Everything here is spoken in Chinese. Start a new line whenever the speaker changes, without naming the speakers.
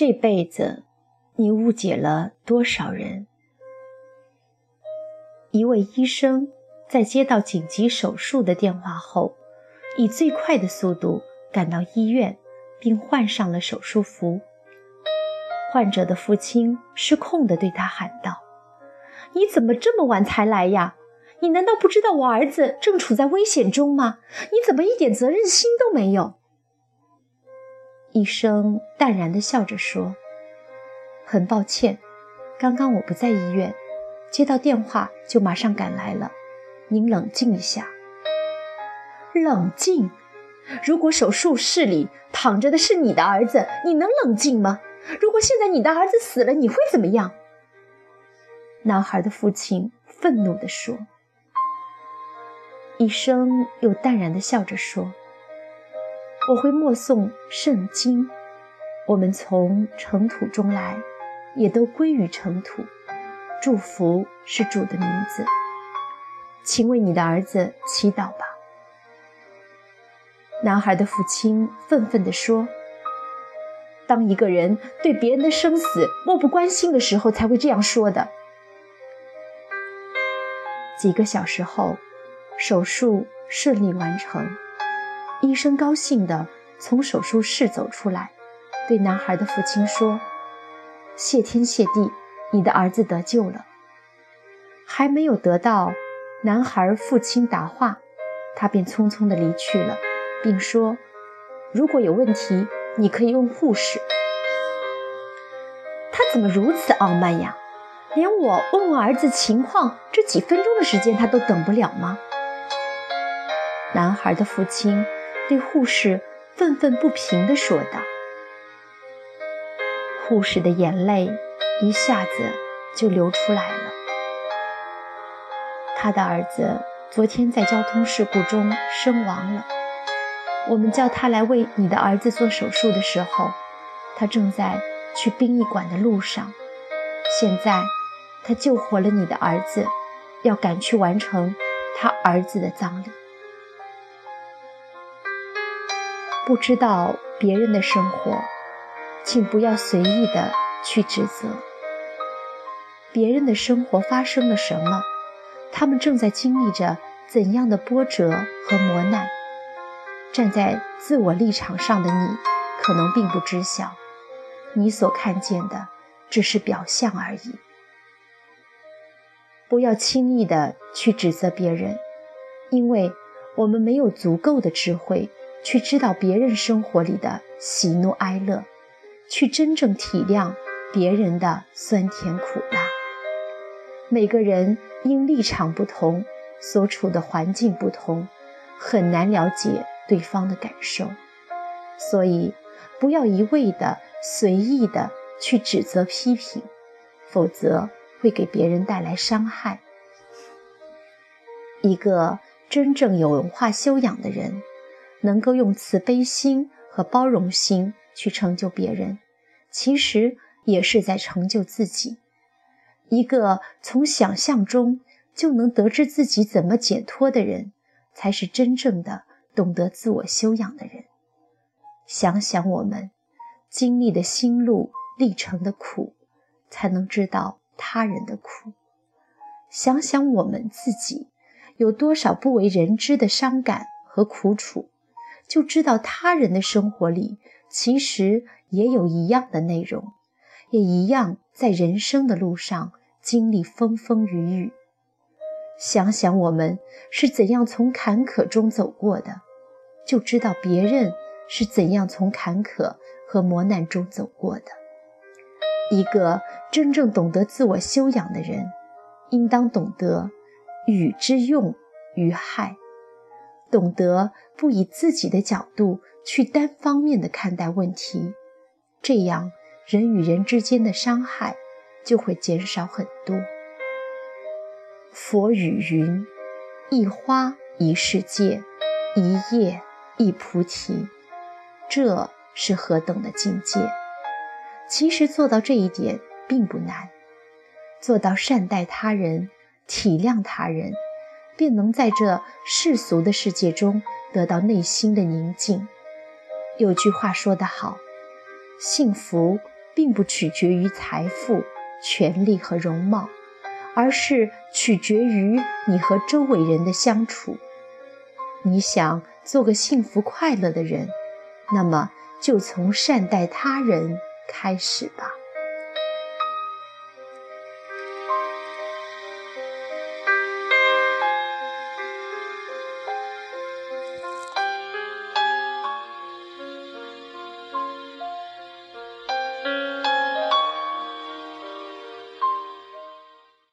这辈子，你误解了多少人？一位医生在接到紧急手术的电话后，以最快的速度赶到医院，并换上了手术服。患者的父亲失控地对他喊道：“你怎么这么晚才来呀？你难道不知道我儿子正处在危险中吗？你怎么一点责任心都没有？”医生淡然地笑着说：“很抱歉，刚刚我不在医院，接到电话就马上赶来了。您冷静一下。冷静？如果手术室里躺着的是你的儿子，你能冷静吗？如果现在你的儿子死了，你会怎么样？”男孩的父亲愤怒地说。医生又淡然地笑着说。我会默诵圣经，我们从尘土中来，也都归于尘土。祝福是主的名字，请为你的儿子祈祷吧。男孩的父亲愤愤地说：“当一个人对别人的生死漠不关心的时候，才会这样说的。”几个小时后，手术顺利完成。医生高兴地从手术室走出来，对男孩的父亲说：“谢天谢地，你的儿子得救了。”还没有得到男孩父亲答话，他便匆匆地离去了，并说：“如果有问题，你可以问护士。”他怎么如此傲慢呀？连我问问儿子情况这几分钟的时间他都等不了吗？男孩的父亲。对护士愤愤不平地说道：“护士的眼泪一下子就流出来了。他的儿子昨天在交通事故中身亡了。我们叫他来为你的儿子做手术的时候，他正在去殡仪馆的路上。现在他救活了你的儿子，要赶去完成他儿子的葬礼。”不知道别人的生活，请不要随意的去指责别人的生活发生了什么，他们正在经历着怎样的波折和磨难。站在自我立场上的你，可能并不知晓，你所看见的只是表象而已。不要轻易的去指责别人，因为我们没有足够的智慧。去知道别人生活里的喜怒哀乐，去真正体谅别人的酸甜苦辣。每个人因立场不同，所处的环境不同，很难了解对方的感受。所以，不要一味的随意的去指责批评，否则会给别人带来伤害。一个真正有文化修养的人。能够用慈悲心和包容心去成就别人，其实也是在成就自己。一个从想象中就能得知自己怎么解脱的人，才是真正的懂得自我修养的人。想想我们经历的心路历程的苦，才能知道他人的苦。想想我们自己有多少不为人知的伤感和苦楚。就知道他人的生活里其实也有一样的内容，也一样在人生的路上经历风风雨雨。想想我们是怎样从坎坷中走过的，就知道别人是怎样从坎坷和磨难中走过的。一个真正懂得自我修养的人，应当懂得与之用与害。懂得不以自己的角度去单方面的看待问题，这样人与人之间的伤害就会减少很多。佛语云：“一花一世界，一叶一菩提。”这是何等的境界？其实做到这一点并不难，做到善待他人、体谅他人。便能在这世俗的世界中得到内心的宁静。有句话说得好：“幸福并不取决于财富、权力和容貌，而是取决于你和周围人的相处。你想做个幸福快乐的人，那么就从善待他人开始吧。